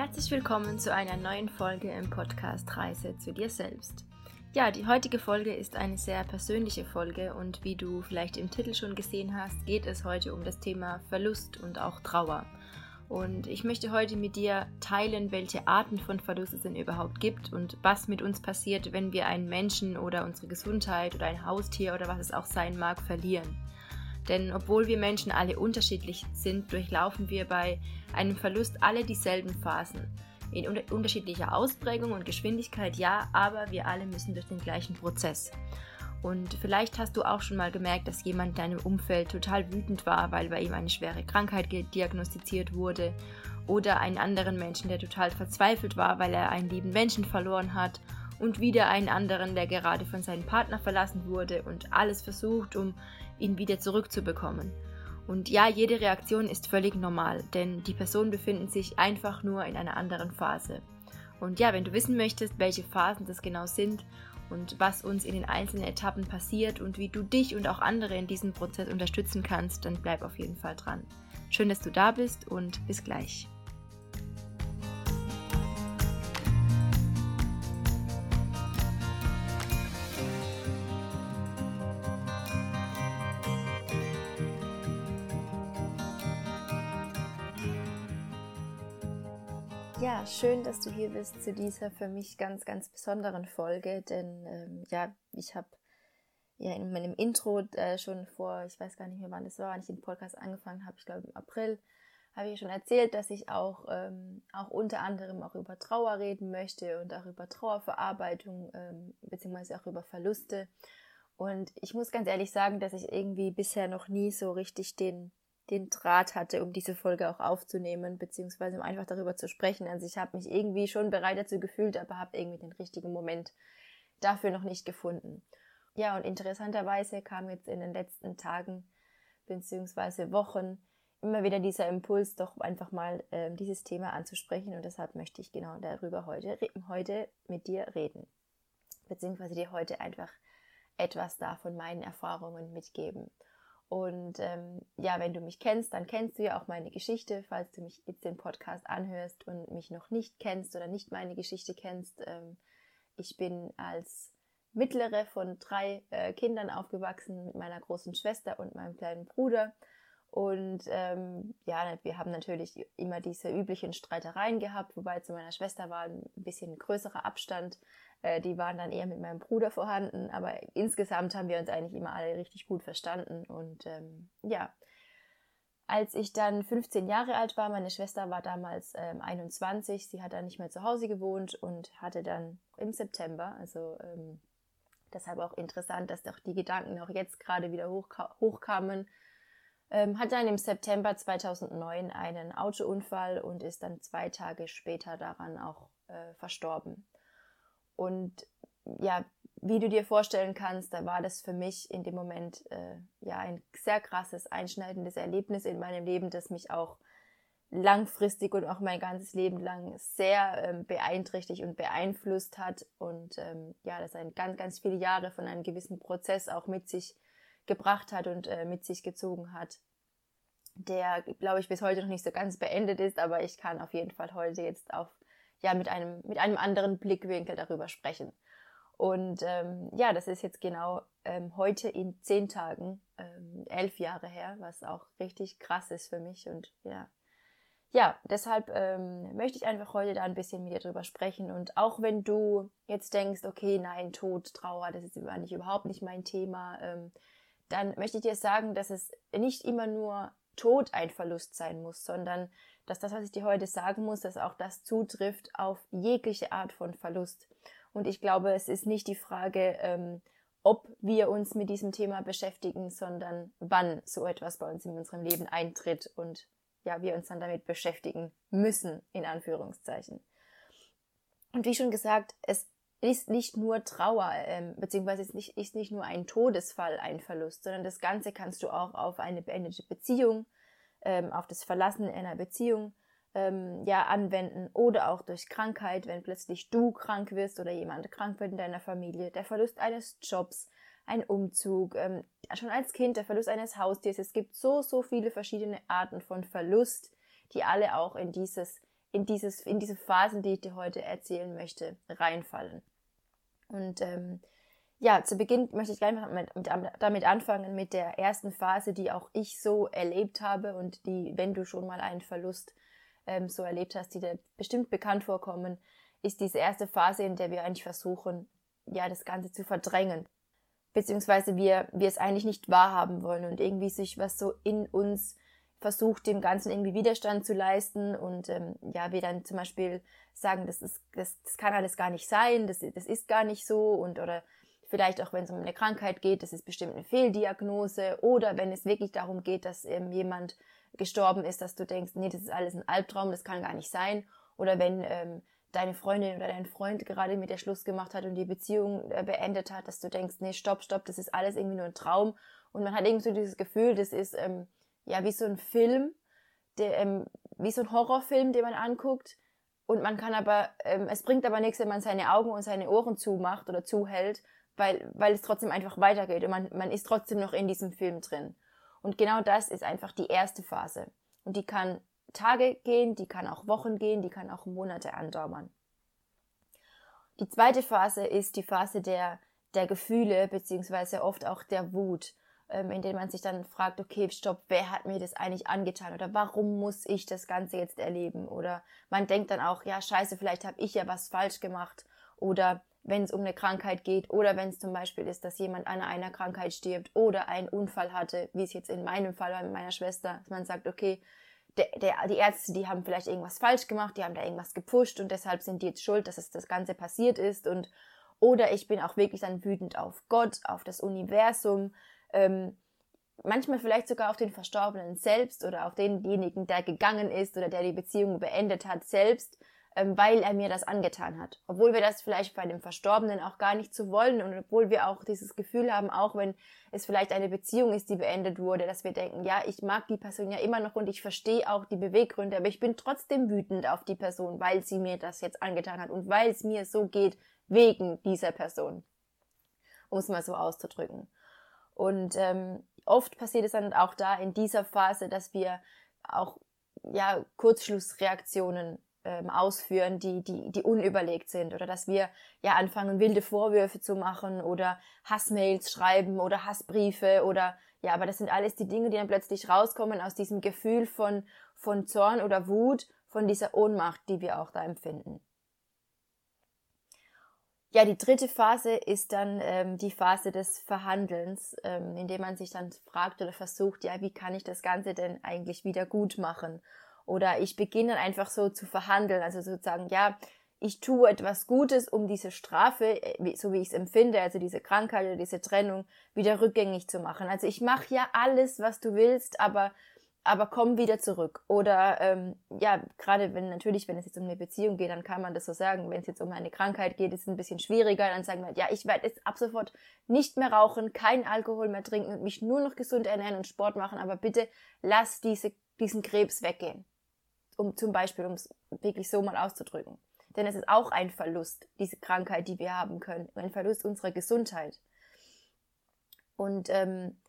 Herzlich willkommen zu einer neuen Folge im Podcast Reise zu dir selbst. Ja, die heutige Folge ist eine sehr persönliche Folge und wie du vielleicht im Titel schon gesehen hast, geht es heute um das Thema Verlust und auch Trauer. Und ich möchte heute mit dir teilen, welche Arten von Verlust es denn überhaupt gibt und was mit uns passiert, wenn wir einen Menschen oder unsere Gesundheit oder ein Haustier oder was es auch sein mag verlieren. Denn obwohl wir Menschen alle unterschiedlich sind, durchlaufen wir bei einem Verlust alle dieselben Phasen. In unterschiedlicher Ausprägung und Geschwindigkeit ja, aber wir alle müssen durch den gleichen Prozess. Und vielleicht hast du auch schon mal gemerkt, dass jemand in deinem Umfeld total wütend war, weil bei ihm eine schwere Krankheit diagnostiziert wurde. Oder einen anderen Menschen, der total verzweifelt war, weil er einen lieben Menschen verloren hat. Und wieder einen anderen, der gerade von seinem Partner verlassen wurde und alles versucht, um ihn wieder zurückzubekommen. Und ja, jede Reaktion ist völlig normal, denn die Personen befinden sich einfach nur in einer anderen Phase. Und ja, wenn du wissen möchtest, welche Phasen das genau sind und was uns in den einzelnen Etappen passiert und wie du dich und auch andere in diesem Prozess unterstützen kannst, dann bleib auf jeden Fall dran. Schön, dass du da bist und bis gleich. Ja, schön, dass du hier bist zu dieser für mich ganz, ganz besonderen Folge, denn ähm, ja, ich habe ja in meinem Intro äh, schon vor, ich weiß gar nicht mehr wann das war, wann ich den Podcast angefangen habe, ich glaube im April, habe ich schon erzählt, dass ich auch, ähm, auch unter anderem auch über Trauer reden möchte und auch über Trauerverarbeitung, ähm, beziehungsweise auch über Verluste. Und ich muss ganz ehrlich sagen, dass ich irgendwie bisher noch nie so richtig den den Draht hatte, um diese Folge auch aufzunehmen, beziehungsweise um einfach darüber zu sprechen. Also ich habe mich irgendwie schon bereit dazu gefühlt, aber habe irgendwie den richtigen Moment dafür noch nicht gefunden. Ja, und interessanterweise kam jetzt in den letzten Tagen beziehungsweise Wochen immer wieder dieser Impuls, doch einfach mal äh, dieses Thema anzusprechen und deshalb möchte ich genau darüber heute, heute mit dir reden, beziehungsweise dir heute einfach etwas da von meinen Erfahrungen mitgeben. Und ähm, ja, wenn du mich kennst, dann kennst du ja auch meine Geschichte. Falls du mich jetzt den Podcast anhörst und mich noch nicht kennst oder nicht meine Geschichte kennst, ähm, ich bin als mittlere von drei äh, Kindern aufgewachsen mit meiner großen Schwester und meinem kleinen Bruder. Und ähm, ja, wir haben natürlich immer diese üblichen Streitereien gehabt, wobei zu meiner Schwester war ein bisschen größerer Abstand. Äh, die waren dann eher mit meinem Bruder vorhanden, aber insgesamt haben wir uns eigentlich immer alle richtig gut verstanden. Und ähm, ja, als ich dann 15 Jahre alt war, meine Schwester war damals ähm, 21, sie hat dann nicht mehr zu Hause gewohnt und hatte dann im September, also ähm, deshalb auch interessant, dass doch die Gedanken auch jetzt gerade wieder hochka hochkamen, ähm, hat dann im September 2009 einen Autounfall und ist dann zwei Tage später daran auch äh, verstorben. Und ja, wie du dir vorstellen kannst, da war das für mich in dem Moment äh, ja ein sehr krasses, einschneidendes Erlebnis in meinem Leben, das mich auch langfristig und auch mein ganzes Leben lang sehr ähm, beeinträchtigt und beeinflusst hat. Und ähm, ja, das ein ganz, ganz viele Jahre von einem gewissen Prozess auch mit sich gebracht hat und äh, mit sich gezogen hat, der, glaube ich, bis heute noch nicht so ganz beendet ist, aber ich kann auf jeden Fall heute jetzt auf ja mit einem, mit einem anderen Blickwinkel darüber sprechen. Und ähm, ja, das ist jetzt genau ähm, heute in zehn Tagen, ähm, elf Jahre her, was auch richtig krass ist für mich. Und ja, ja, deshalb ähm, möchte ich einfach heute da ein bisschen mit dir drüber sprechen. Und auch wenn du jetzt denkst, okay, nein, Tod, Trauer, das ist überhaupt nicht mein Thema, ähm, dann möchte ich dir sagen, dass es nicht immer nur Tod ein Verlust sein muss, sondern dass das, was ich dir heute sagen muss, dass auch das zutrifft auf jegliche Art von Verlust. Und ich glaube, es ist nicht die Frage, ähm, ob wir uns mit diesem Thema beschäftigen, sondern wann so etwas bei uns in unserem Leben eintritt und ja, wir uns dann damit beschäftigen müssen, in Anführungszeichen. Und wie schon gesagt, es ist nicht nur Trauer, ähm, beziehungsweise ist nicht, ist nicht nur ein Todesfall ein Verlust, sondern das Ganze kannst du auch auf eine beendete Beziehung, ähm, auf das Verlassen einer Beziehung ähm, ja anwenden oder auch durch Krankheit, wenn plötzlich du krank wirst oder jemand krank wird in deiner Familie, der Verlust eines Jobs, ein Umzug, ähm, schon als Kind der Verlust eines Haustiers. Es gibt so, so viele verschiedene Arten von Verlust, die alle auch in dieses in, dieses, in diese Phasen, die ich dir heute erzählen möchte, reinfallen. Und ähm, ja, zu Beginn möchte ich mit, mit, damit anfangen mit der ersten Phase, die auch ich so erlebt habe und die, wenn du schon mal einen Verlust ähm, so erlebt hast, die dir bestimmt bekannt vorkommen, ist diese erste Phase, in der wir eigentlich versuchen, ja, das Ganze zu verdrängen. Beziehungsweise wir, wir es eigentlich nicht wahrhaben wollen und irgendwie sich was so in uns versucht, dem Ganzen irgendwie Widerstand zu leisten und ähm, ja, wir dann zum Beispiel sagen, das ist, das, das kann alles gar nicht sein, das, das ist gar nicht so und oder vielleicht auch wenn es um eine Krankheit geht, das ist bestimmt eine Fehldiagnose oder wenn es wirklich darum geht, dass ähm, jemand gestorben ist, dass du denkst, nee, das ist alles ein Albtraum, das kann gar nicht sein oder wenn ähm, deine Freundin oder dein Freund gerade mit der Schluss gemacht hat und die Beziehung äh, beendet hat, dass du denkst, nee, stopp, stopp, das ist alles irgendwie nur ein Traum und man hat irgendwie so dieses Gefühl, das ist ähm, ja wie so ein Film, der, ähm, wie so ein Horrorfilm, den man anguckt und man kann aber, ähm, es bringt aber nichts, wenn man seine Augen und seine Ohren zumacht oder zuhält, weil, weil es trotzdem einfach weitergeht und man, man ist trotzdem noch in diesem Film drin. Und genau das ist einfach die erste Phase. Und die kann Tage gehen, die kann auch Wochen gehen, die kann auch Monate andauern. Die zweite Phase ist die Phase der, der Gefühle, beziehungsweise oft auch der Wut, ähm, in der man sich dann fragt, okay, stopp, wer hat mir das eigentlich angetan oder warum muss ich das Ganze jetzt erleben? Oder man denkt dann auch, ja, scheiße, vielleicht habe ich ja was falsch gemacht. Oder wenn es um eine Krankheit geht oder wenn es zum Beispiel ist, dass jemand an einer Krankheit stirbt oder einen Unfall hatte, wie es jetzt in meinem Fall war mit meiner Schwester, dass man sagt, okay, der, der, die Ärzte, die haben vielleicht irgendwas falsch gemacht, die haben da irgendwas gepusht und deshalb sind die jetzt schuld, dass es das Ganze passiert ist und oder ich bin auch wirklich dann wütend auf Gott, auf das Universum, ähm, manchmal vielleicht sogar auf den Verstorbenen selbst oder auf denjenigen, der gegangen ist oder der die Beziehung beendet hat selbst, ähm, weil er mir das angetan hat. Obwohl wir das vielleicht bei dem Verstorbenen auch gar nicht so wollen und obwohl wir auch dieses Gefühl haben, auch wenn es vielleicht eine Beziehung ist, die beendet wurde, dass wir denken, ja, ich mag die Person ja immer noch und ich verstehe auch die Beweggründe, aber ich bin trotzdem wütend auf die Person, weil sie mir das jetzt angetan hat und weil es mir so geht wegen dieser Person. Um es mal so auszudrücken. Und ähm, oft passiert es dann auch da in dieser Phase, dass wir auch ja, Kurzschlussreaktionen ähm, ausführen, die, die, die unüberlegt sind oder dass wir ja anfangen, wilde Vorwürfe zu machen oder Hassmails schreiben oder Hassbriefe oder ja, aber das sind alles die Dinge, die dann plötzlich rauskommen aus diesem Gefühl von, von Zorn oder Wut, von dieser Ohnmacht, die wir auch da empfinden. Ja, die dritte Phase ist dann ähm, die Phase des Verhandelns, ähm, in dem man sich dann fragt oder versucht, ja, wie kann ich das Ganze denn eigentlich wieder gut machen? Oder ich beginne einfach so zu verhandeln, also sozusagen, ja, ich tue etwas Gutes, um diese Strafe, äh, so wie ich es empfinde, also diese Krankheit oder diese Trennung, wieder rückgängig zu machen. Also ich mache ja alles, was du willst, aber aber komm wieder zurück. Oder ähm, ja, gerade wenn natürlich, wenn es jetzt um eine Beziehung geht, dann kann man das so sagen. Wenn es jetzt um eine Krankheit geht, ist es ein bisschen schwieriger. Dann sagen wir, ja, ich werde jetzt ab sofort nicht mehr rauchen, keinen Alkohol mehr trinken und mich nur noch gesund ernähren und Sport machen. Aber bitte lass diese, diesen Krebs weggehen um zum Beispiel, um es wirklich so mal auszudrücken. Denn es ist auch ein Verlust, diese Krankheit, die wir haben können, ein Verlust unserer Gesundheit. Und ähm,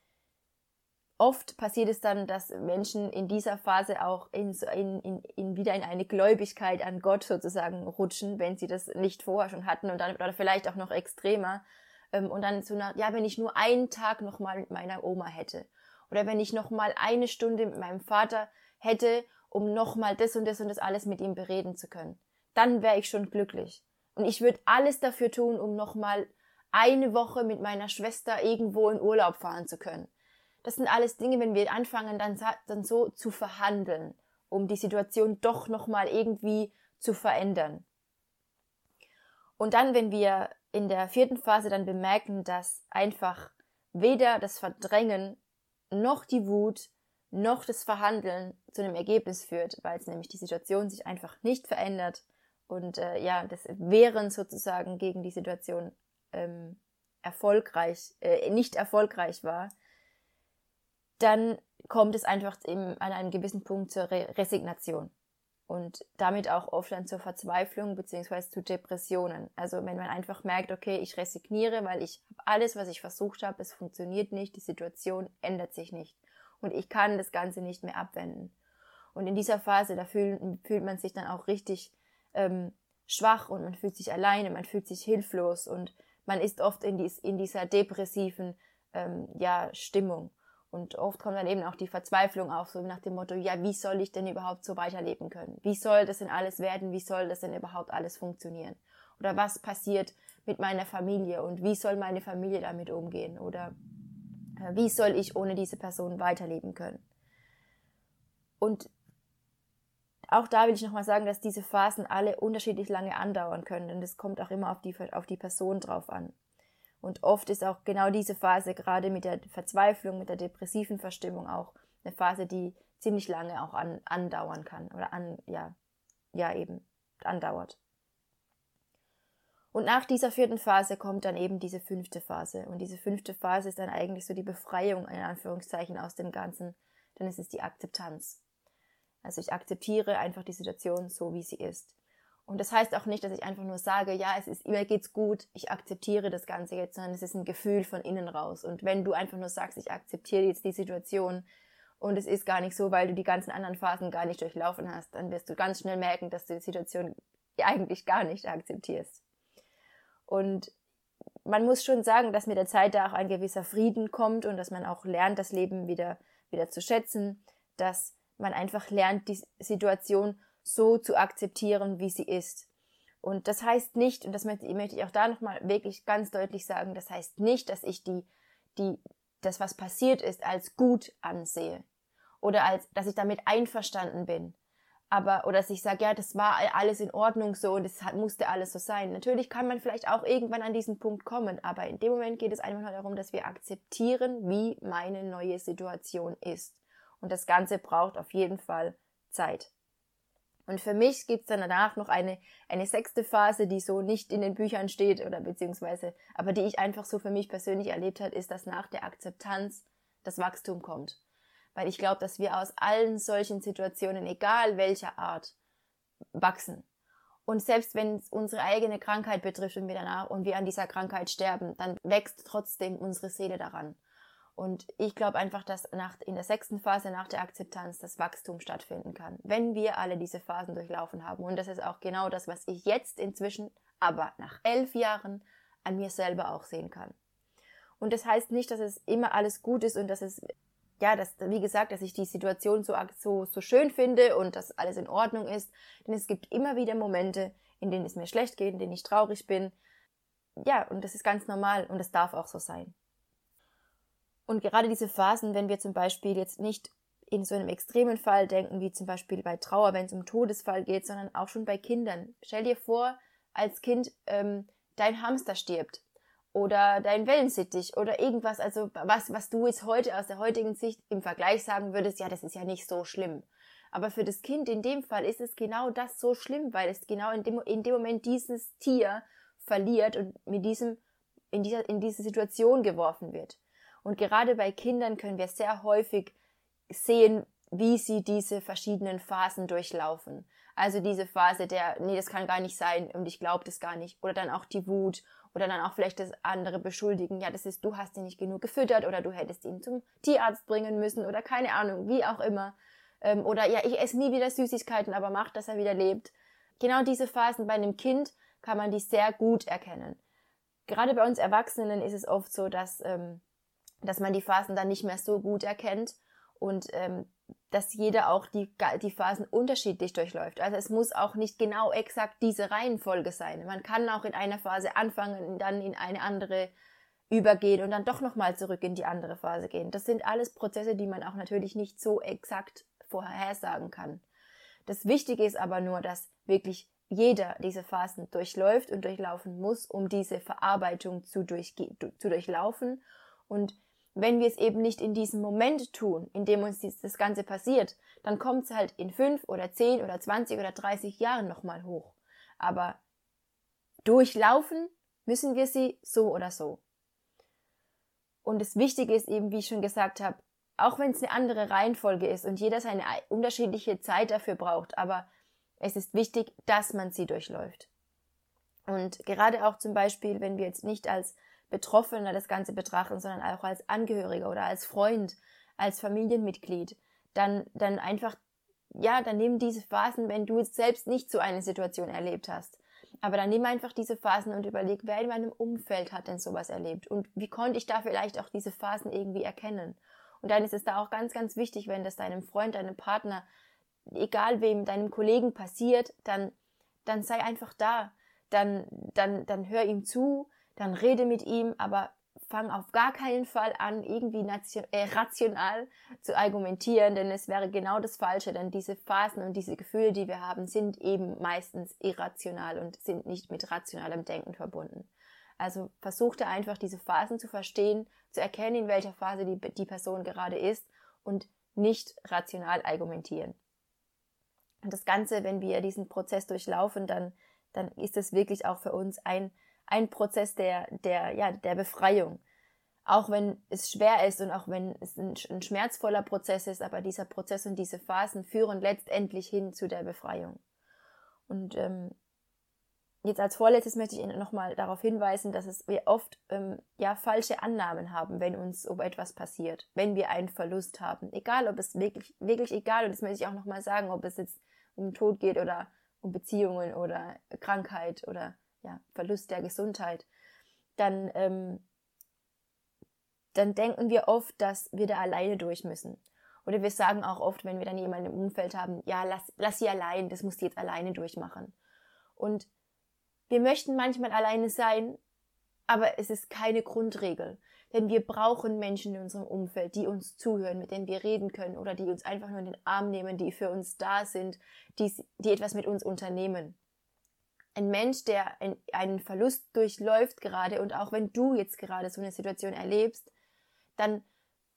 oft passiert es dann, dass Menschen in dieser Phase auch in, in, in, wieder in eine Gläubigkeit an Gott sozusagen rutschen, wenn sie das nicht vorher schon hatten und dann oder vielleicht auch noch extremer. Ähm, und dann so nach, ja, wenn ich nur einen Tag noch mal mit meiner Oma hätte oder wenn ich noch mal eine Stunde mit meinem Vater hätte um nochmal das und das und das alles mit ihm bereden zu können. Dann wäre ich schon glücklich. Und ich würde alles dafür tun, um nochmal eine Woche mit meiner Schwester irgendwo in Urlaub fahren zu können. Das sind alles Dinge, wenn wir anfangen, dann, dann so zu verhandeln, um die Situation doch nochmal irgendwie zu verändern. Und dann, wenn wir in der vierten Phase dann bemerken, dass einfach weder das Verdrängen noch die Wut noch das Verhandeln zu einem Ergebnis führt, weil es nämlich die Situation sich einfach nicht verändert und äh, ja, das Wehren sozusagen gegen die Situation ähm, erfolgreich, äh, nicht erfolgreich war, dann kommt es einfach im, an einem gewissen Punkt zur Re Resignation und damit auch oft dann zur Verzweiflung beziehungsweise zu Depressionen. Also wenn man einfach merkt, okay, ich resigniere, weil ich habe alles, was ich versucht habe, es funktioniert nicht, die Situation ändert sich nicht und ich kann das Ganze nicht mehr abwenden. Und in dieser Phase, da fühlt, fühlt man sich dann auch richtig ähm, schwach und man fühlt sich alleine, man fühlt sich hilflos und man ist oft in, dies, in dieser depressiven ähm, ja, Stimmung. Und oft kommt dann eben auch die Verzweiflung auf, so nach dem Motto, ja, wie soll ich denn überhaupt so weiterleben können? Wie soll das denn alles werden? Wie soll das denn überhaupt alles funktionieren? Oder was passiert mit meiner Familie und wie soll meine Familie damit umgehen? Oder äh, wie soll ich ohne diese Person weiterleben können? Und auch da will ich nochmal sagen, dass diese Phasen alle unterschiedlich lange andauern können, denn das kommt auch immer auf die, auf die Person drauf an. Und oft ist auch genau diese Phase, gerade mit der Verzweiflung, mit der depressiven Verstimmung auch eine Phase, die ziemlich lange auch an, andauern kann oder an, ja, ja eben andauert. Und nach dieser vierten Phase kommt dann eben diese fünfte Phase. Und diese fünfte Phase ist dann eigentlich so die Befreiung, in Anführungszeichen, aus dem Ganzen. Denn es ist die Akzeptanz. Also ich akzeptiere einfach die Situation so, wie sie ist. Und das heißt auch nicht, dass ich einfach nur sage, ja, es ist, mir geht's gut, ich akzeptiere das Ganze jetzt, sondern es ist ein Gefühl von innen raus. Und wenn du einfach nur sagst, ich akzeptiere jetzt die Situation und es ist gar nicht so, weil du die ganzen anderen Phasen gar nicht durchlaufen hast, dann wirst du ganz schnell merken, dass du die Situation eigentlich gar nicht akzeptierst. Und man muss schon sagen, dass mit der Zeit da auch ein gewisser Frieden kommt und dass man auch lernt, das Leben wieder, wieder zu schätzen, dass man einfach lernt, die Situation so zu akzeptieren, wie sie ist. Und das heißt nicht, und das möchte ich auch da nochmal wirklich ganz deutlich sagen, das heißt nicht, dass ich die, die, das, was passiert ist, als gut ansehe. Oder als, dass ich damit einverstanden bin. Aber, oder dass ich sage, ja, das war alles in Ordnung so und es musste alles so sein. Natürlich kann man vielleicht auch irgendwann an diesen Punkt kommen, aber in dem Moment geht es einfach nur darum, dass wir akzeptieren, wie meine neue Situation ist. Und das Ganze braucht auf jeden Fall Zeit. Und für mich gibt es dann danach noch eine, eine sechste Phase, die so nicht in den Büchern steht oder beziehungsweise, aber die ich einfach so für mich persönlich erlebt habe, ist, dass nach der Akzeptanz das Wachstum kommt. Weil ich glaube, dass wir aus allen solchen Situationen, egal welcher Art, wachsen. Und selbst wenn es unsere eigene Krankheit betrifft und wir danach und wir an dieser Krankheit sterben, dann wächst trotzdem unsere Seele daran. Und ich glaube einfach, dass nach, in der sechsten Phase nach der Akzeptanz das Wachstum stattfinden kann, wenn wir alle diese Phasen durchlaufen haben. Und das ist auch genau das, was ich jetzt inzwischen, aber nach elf Jahren an mir selber auch sehen kann. Und das heißt nicht, dass es immer alles gut ist und dass es, ja, dass, wie gesagt, dass ich die Situation so, so, so schön finde und dass alles in Ordnung ist. Denn es gibt immer wieder Momente, in denen es mir schlecht geht, in denen ich traurig bin. Ja, und das ist ganz normal und das darf auch so sein. Und gerade diese Phasen, wenn wir zum Beispiel jetzt nicht in so einem extremen Fall denken, wie zum Beispiel bei Trauer, wenn es um Todesfall geht, sondern auch schon bei Kindern. Stell dir vor, als Kind ähm, dein Hamster stirbt oder dein Wellensittich oder irgendwas, also was, was du jetzt heute aus der heutigen Sicht im Vergleich sagen würdest, ja, das ist ja nicht so schlimm. Aber für das Kind in dem Fall ist es genau das so schlimm, weil es genau in dem, in dem Moment dieses Tier verliert und mit diesem, in dieser, in diese Situation geworfen wird. Und gerade bei Kindern können wir sehr häufig sehen, wie sie diese verschiedenen Phasen durchlaufen. Also diese Phase der, nee, das kann gar nicht sein und ich glaube das gar nicht. Oder dann auch die Wut oder dann auch vielleicht das andere beschuldigen. Ja, das ist, du hast ihn nicht genug gefüttert oder du hättest ihn zum Tierarzt bringen müssen oder keine Ahnung, wie auch immer. Ähm, oder ja, ich esse nie wieder Süßigkeiten, aber mach, dass er wieder lebt. Genau diese Phasen bei einem Kind kann man die sehr gut erkennen. Gerade bei uns Erwachsenen ist es oft so, dass ähm, dass man die Phasen dann nicht mehr so gut erkennt und ähm, dass jeder auch die, die Phasen unterschiedlich durchläuft. Also es muss auch nicht genau exakt diese Reihenfolge sein. Man kann auch in einer Phase anfangen und dann in eine andere übergehen und dann doch nochmal zurück in die andere Phase gehen. Das sind alles Prozesse, die man auch natürlich nicht so exakt vorhersagen kann. Das Wichtige ist aber nur, dass wirklich jeder diese Phasen durchläuft und durchlaufen muss, um diese Verarbeitung zu, durchge zu durchlaufen und wenn wir es eben nicht in diesem Moment tun, in dem uns das Ganze passiert, dann kommt es halt in fünf oder zehn oder zwanzig oder dreißig Jahren nochmal hoch. Aber durchlaufen müssen wir sie so oder so. Und das Wichtige ist eben, wie ich schon gesagt habe, auch wenn es eine andere Reihenfolge ist und jeder seine unterschiedliche Zeit dafür braucht, aber es ist wichtig, dass man sie durchläuft. Und gerade auch zum Beispiel, wenn wir jetzt nicht als Betroffener das Ganze betrachten, sondern auch als Angehöriger oder als Freund, als Familienmitglied, dann, dann einfach ja, dann nimm diese Phasen, wenn du jetzt selbst nicht so eine Situation erlebt hast. Aber dann nimm einfach diese Phasen und überleg, wer in meinem Umfeld hat denn sowas erlebt und wie konnte ich da vielleicht auch diese Phasen irgendwie erkennen. Und dann ist es da auch ganz, ganz wichtig, wenn das deinem Freund, deinem Partner, egal wem, deinem Kollegen passiert, dann, dann sei einfach da. Dann, dann, dann hör ihm zu, dann rede mit ihm, aber fang auf gar keinen Fall an, irgendwie äh, rational zu argumentieren, denn es wäre genau das Falsche, denn diese Phasen und diese Gefühle, die wir haben, sind eben meistens irrational und sind nicht mit rationalem Denken verbunden. Also versuchte einfach diese Phasen zu verstehen, zu erkennen, in welcher Phase die, die Person gerade ist und nicht rational argumentieren. Und das Ganze, wenn wir diesen Prozess durchlaufen, dann, dann ist es wirklich auch für uns ein ein Prozess der, der, ja, der Befreiung. Auch wenn es schwer ist und auch wenn es ein, ein schmerzvoller Prozess ist, aber dieser Prozess und diese Phasen führen letztendlich hin zu der Befreiung. Und ähm, jetzt als vorletztes möchte ich Ihnen nochmal darauf hinweisen, dass es wir oft ähm, ja falsche Annahmen haben, wenn uns so etwas passiert, wenn wir einen Verlust haben. Egal, ob es wirklich, wirklich egal, und das möchte ich auch nochmal sagen, ob es jetzt um Tod geht oder um Beziehungen oder Krankheit oder ja, Verlust der Gesundheit, dann, ähm, dann denken wir oft, dass wir da alleine durch müssen. Oder wir sagen auch oft, wenn wir dann jemanden im Umfeld haben, ja, lass, lass sie allein, das muss die jetzt alleine durchmachen. Und wir möchten manchmal alleine sein, aber es ist keine Grundregel. Denn wir brauchen Menschen in unserem Umfeld, die uns zuhören, mit denen wir reden können oder die uns einfach nur in den Arm nehmen, die für uns da sind, die, die etwas mit uns unternehmen ein Mensch, der einen Verlust durchläuft gerade und auch wenn du jetzt gerade so eine Situation erlebst, dann,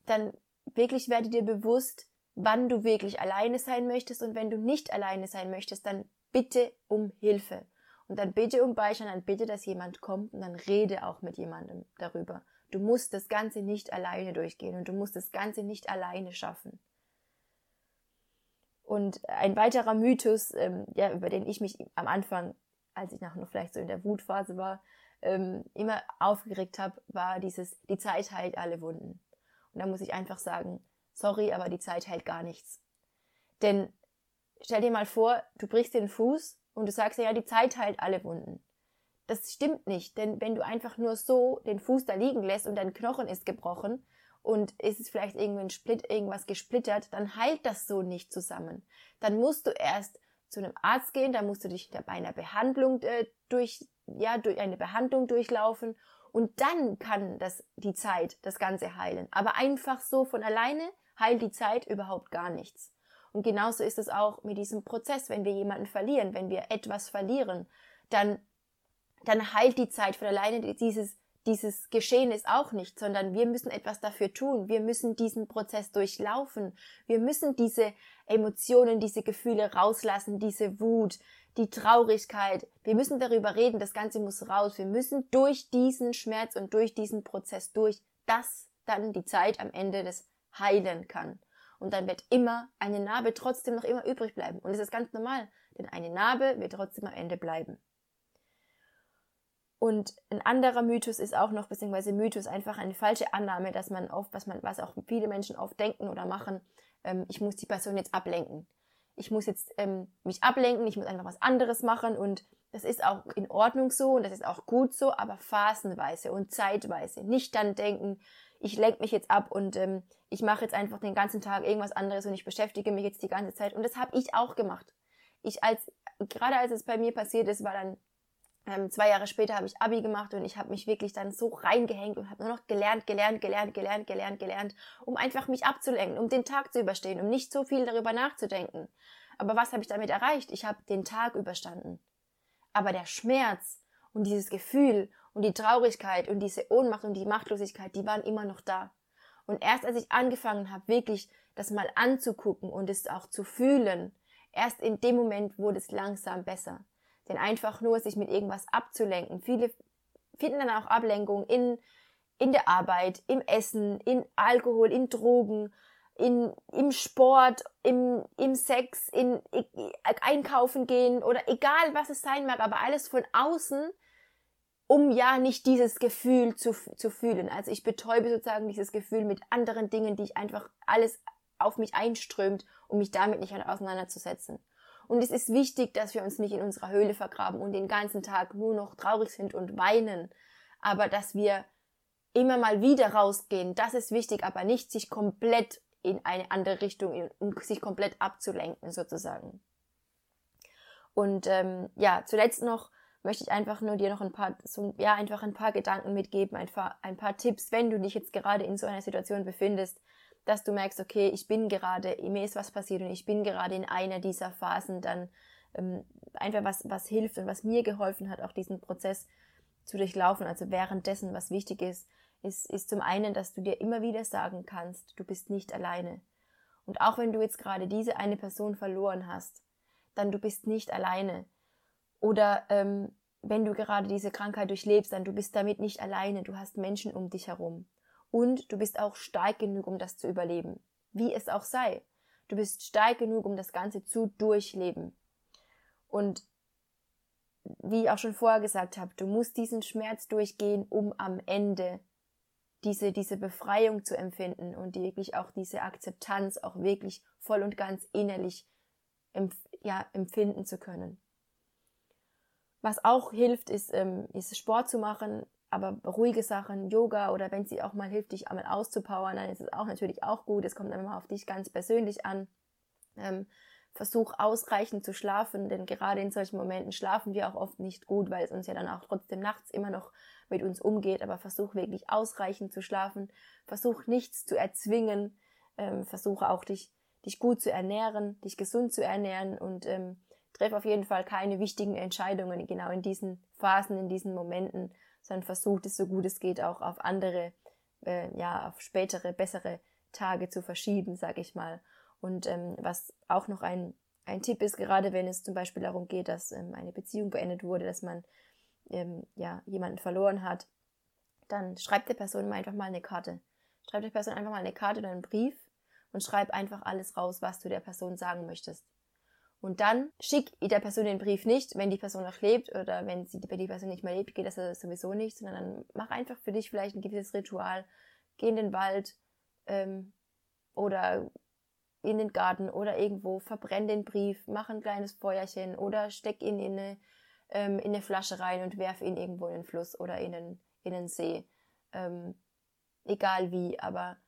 dann wirklich werde dir bewusst, wann du wirklich alleine sein möchtest und wenn du nicht alleine sein möchtest, dann bitte um Hilfe. Und dann bitte um Beistand, dann bitte, dass jemand kommt und dann rede auch mit jemandem darüber. Du musst das Ganze nicht alleine durchgehen und du musst das Ganze nicht alleine schaffen. Und ein weiterer Mythos, ähm, ja, über den ich mich am Anfang als ich noch vielleicht so in der Wutphase war, ähm, immer aufgeregt habe, war dieses, die Zeit heilt alle Wunden. Und da muss ich einfach sagen, sorry, aber die Zeit heilt gar nichts. Denn stell dir mal vor, du brichst den Fuß und du sagst ja, die Zeit heilt alle Wunden. Das stimmt nicht, denn wenn du einfach nur so den Fuß da liegen lässt und dein Knochen ist gebrochen und ist es vielleicht irgendwie ein Split, irgendwas gesplittert, dann heilt das so nicht zusammen. Dann musst du erst zu einem Arzt gehen, da musst du dich bei einer Behandlung äh, durch, ja, durch eine Behandlung durchlaufen und dann kann das, die Zeit das Ganze heilen. Aber einfach so von alleine heilt die Zeit überhaupt gar nichts. Und genauso ist es auch mit diesem Prozess, wenn wir jemanden verlieren, wenn wir etwas verlieren, dann, dann heilt die Zeit von alleine dieses, dieses Geschehen ist auch nicht, sondern wir müssen etwas dafür tun. Wir müssen diesen Prozess durchlaufen. Wir müssen diese Emotionen, diese Gefühle rauslassen, diese Wut, die Traurigkeit. Wir müssen darüber reden, das Ganze muss raus. Wir müssen durch diesen Schmerz und durch diesen Prozess durch, dass dann die Zeit am Ende des heilen kann. Und dann wird immer eine Narbe trotzdem noch immer übrig bleiben. Und das ist ganz normal, denn eine Narbe wird trotzdem am Ende bleiben. Und ein anderer Mythos ist auch noch, beziehungsweise Mythos einfach eine falsche Annahme, dass man oft, was man, was auch viele Menschen oft denken oder machen, ähm, ich muss die Person jetzt ablenken. Ich muss jetzt ähm, mich ablenken, ich muss einfach was anderes machen und das ist auch in Ordnung so und das ist auch gut so, aber phasenweise und zeitweise. Nicht dann denken, ich lenke mich jetzt ab und ähm, ich mache jetzt einfach den ganzen Tag irgendwas anderes und ich beschäftige mich jetzt die ganze Zeit. Und das habe ich auch gemacht. Ich als, gerade als es bei mir passiert ist, war dann ähm, zwei Jahre später habe ich Abi gemacht und ich habe mich wirklich dann so reingehängt und habe nur noch gelernt, gelernt, gelernt, gelernt, gelernt, gelernt, um einfach mich abzulenken, um den Tag zu überstehen, um nicht so viel darüber nachzudenken. Aber was habe ich damit erreicht? Ich habe den Tag überstanden. Aber der Schmerz und dieses Gefühl und die Traurigkeit und diese Ohnmacht und die Machtlosigkeit, die waren immer noch da. Und erst als ich angefangen habe, wirklich das mal anzugucken und es auch zu fühlen, erst in dem Moment wurde es langsam besser. Denn einfach nur sich mit irgendwas abzulenken. Viele finden dann auch Ablenkung in, in der Arbeit, im Essen, in Alkohol, in Drogen, in, im Sport, im, im Sex, in, in Einkaufen gehen oder egal was es sein mag, aber alles von außen, um ja nicht dieses Gefühl zu, zu fühlen. Also ich betäube sozusagen dieses Gefühl mit anderen Dingen, die ich einfach alles auf mich einströmt, um mich damit nicht auseinanderzusetzen. Und es ist wichtig, dass wir uns nicht in unserer Höhle vergraben und den ganzen Tag nur noch traurig sind und weinen, aber dass wir immer mal wieder rausgehen, das ist wichtig, aber nicht sich komplett in eine andere Richtung, um sich komplett abzulenken sozusagen. Und ähm, ja, zuletzt noch möchte ich einfach nur dir noch ein paar, so, ja, einfach ein paar Gedanken mitgeben, ein paar, ein paar Tipps, wenn du dich jetzt gerade in so einer Situation befindest, dass du merkst, okay, ich bin gerade, mir ist was passiert und ich bin gerade in einer dieser Phasen, dann ähm, einfach was, was hilft und was mir geholfen hat, auch diesen Prozess zu durchlaufen, also währenddessen, was wichtig ist, ist, ist zum einen, dass du dir immer wieder sagen kannst, du bist nicht alleine. Und auch wenn du jetzt gerade diese eine Person verloren hast, dann du bist nicht alleine. Oder ähm, wenn du gerade diese Krankheit durchlebst, dann du bist damit nicht alleine. Du hast Menschen um dich herum. Und du bist auch stark genug, um das zu überleben. Wie es auch sei. Du bist stark genug, um das Ganze zu durchleben. Und wie ich auch schon vorher gesagt habe, du musst diesen Schmerz durchgehen, um am Ende diese, diese Befreiung zu empfinden und wirklich auch diese Akzeptanz auch wirklich voll und ganz innerlich empf ja, empfinden zu können. Was auch hilft, ist, ähm, ist Sport zu machen, aber ruhige Sachen, Yoga oder wenn sie auch mal hilft, dich einmal auszupowern, dann ist es auch natürlich auch gut. Es kommt dann immer auf dich ganz persönlich an. Ähm, versuch ausreichend zu schlafen, denn gerade in solchen Momenten schlafen wir auch oft nicht gut, weil es uns ja dann auch trotzdem nachts immer noch mit uns umgeht. Aber versuch wirklich ausreichend zu schlafen, versuch nichts zu erzwingen, ähm, versuche auch dich, dich gut zu ernähren, dich gesund zu ernähren und ähm, treff auf jeden Fall keine wichtigen Entscheidungen genau in diesen Phasen, in diesen Momenten, sondern versuch es so gut es geht auch auf andere, äh, ja, auf spätere, bessere Tage zu verschieben, sag ich mal. Und ähm, was auch noch ein, ein Tipp ist, gerade wenn es zum Beispiel darum geht, dass ähm, eine Beziehung beendet wurde, dass man ähm, ja, jemanden verloren hat, dann schreibt der Person einfach mal eine Karte. Schreibt der Person einfach mal eine Karte oder einen Brief und schreib einfach alles raus, was du der Person sagen möchtest. Und dann schick der Person den Brief nicht, wenn die Person noch lebt oder wenn, sie, die Person nicht mehr lebt, geht das sowieso nicht, sondern dann mach einfach für dich vielleicht ein gewisses Ritual. Geh in den Wald ähm, oder in den Garten oder irgendwo, verbrenn den Brief, mach ein kleines Feuerchen oder steck ihn in eine, ähm, in eine Flasche rein und werf ihn irgendwo in den Fluss oder in den, in den See. Ähm, egal wie, aber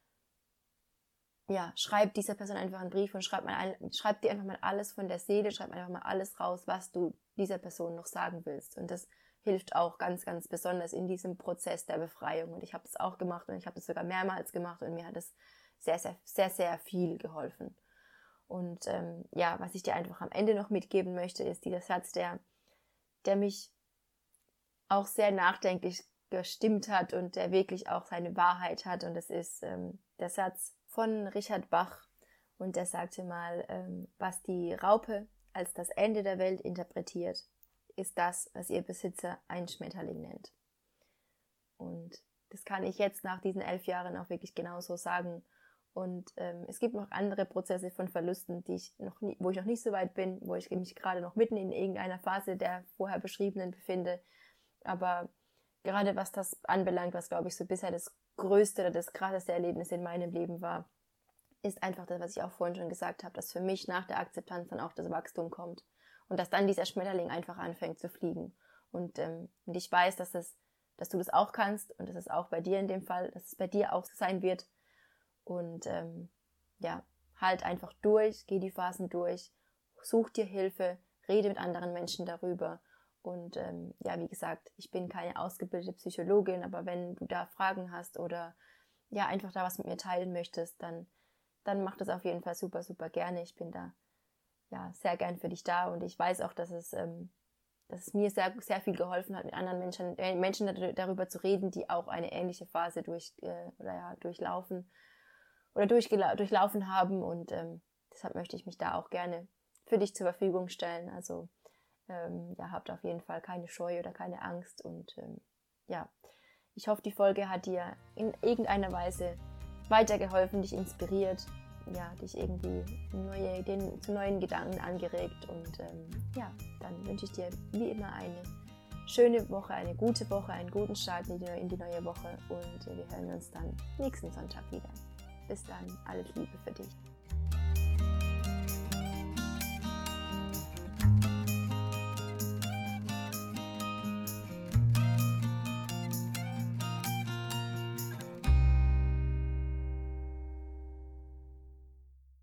ja, schreib dieser Person einfach einen Brief und schreib, mal, schreib dir einfach mal alles von der Seele, schreib einfach mal alles raus, was du dieser Person noch sagen willst. Und das hilft auch ganz, ganz besonders in diesem Prozess der Befreiung. Und ich habe das auch gemacht und ich habe das sogar mehrmals gemacht und mir hat es sehr, sehr, sehr, sehr viel geholfen. Und ähm, ja, was ich dir einfach am Ende noch mitgeben möchte, ist dieser Satz, der, der mich auch sehr nachdenklich gestimmt hat und der wirklich auch seine Wahrheit hat. Und das ist ähm, der Satz von Richard Bach. Und der sagte mal, ähm, was die Raupe als das Ende der Welt interpretiert, ist das, was ihr Besitzer ein Schmetterling nennt. Und das kann ich jetzt nach diesen elf Jahren auch wirklich genauso sagen. Und ähm, es gibt noch andere Prozesse von Verlusten, die ich noch nie, wo ich noch nicht so weit bin, wo ich mich gerade noch mitten in irgendeiner Phase der vorher beschriebenen befinde. Aber gerade was das anbelangt, was glaube ich so bisher das größte oder das krasseste Erlebnis in meinem Leben war, ist einfach das, was ich auch vorhin schon gesagt habe, dass für mich nach der Akzeptanz dann auch das Wachstum kommt und dass dann dieser Schmetterling einfach anfängt zu fliegen. Und, ähm, und ich weiß, dass, das, dass du das auch kannst und dass es auch bei dir in dem Fall, dass es bei dir auch sein wird und ähm, ja, halt einfach durch, geh die Phasen durch, such dir Hilfe, rede mit anderen Menschen darüber. Und ähm, ja, wie gesagt, ich bin keine ausgebildete Psychologin, aber wenn du da Fragen hast oder ja, einfach da was mit mir teilen möchtest, dann, dann mach das auf jeden Fall super, super gerne. Ich bin da ja sehr gern für dich da und ich weiß auch, dass es, ähm, dass es mir sehr, sehr viel geholfen hat, mit anderen Menschen, äh, Menschen darüber zu reden, die auch eine ähnliche Phase durch, äh, oder ja, durchlaufen oder durchlaufen haben. Und ähm, deshalb möchte ich mich da auch gerne für dich zur Verfügung stellen. Also ähm, ja, habt auf jeden Fall keine Scheu oder keine Angst. Und ähm, ja, ich hoffe, die Folge hat dir in irgendeiner Weise weitergeholfen, dich inspiriert, ja, dich irgendwie neue Ideen, zu neuen Gedanken angeregt. Und ähm, ja, dann wünsche ich dir wie immer eine schöne Woche, eine gute Woche, einen guten Start in die, neue Woche und wir hören uns dann nächsten Sonntag wieder. Bis dann, alles Liebe für dich.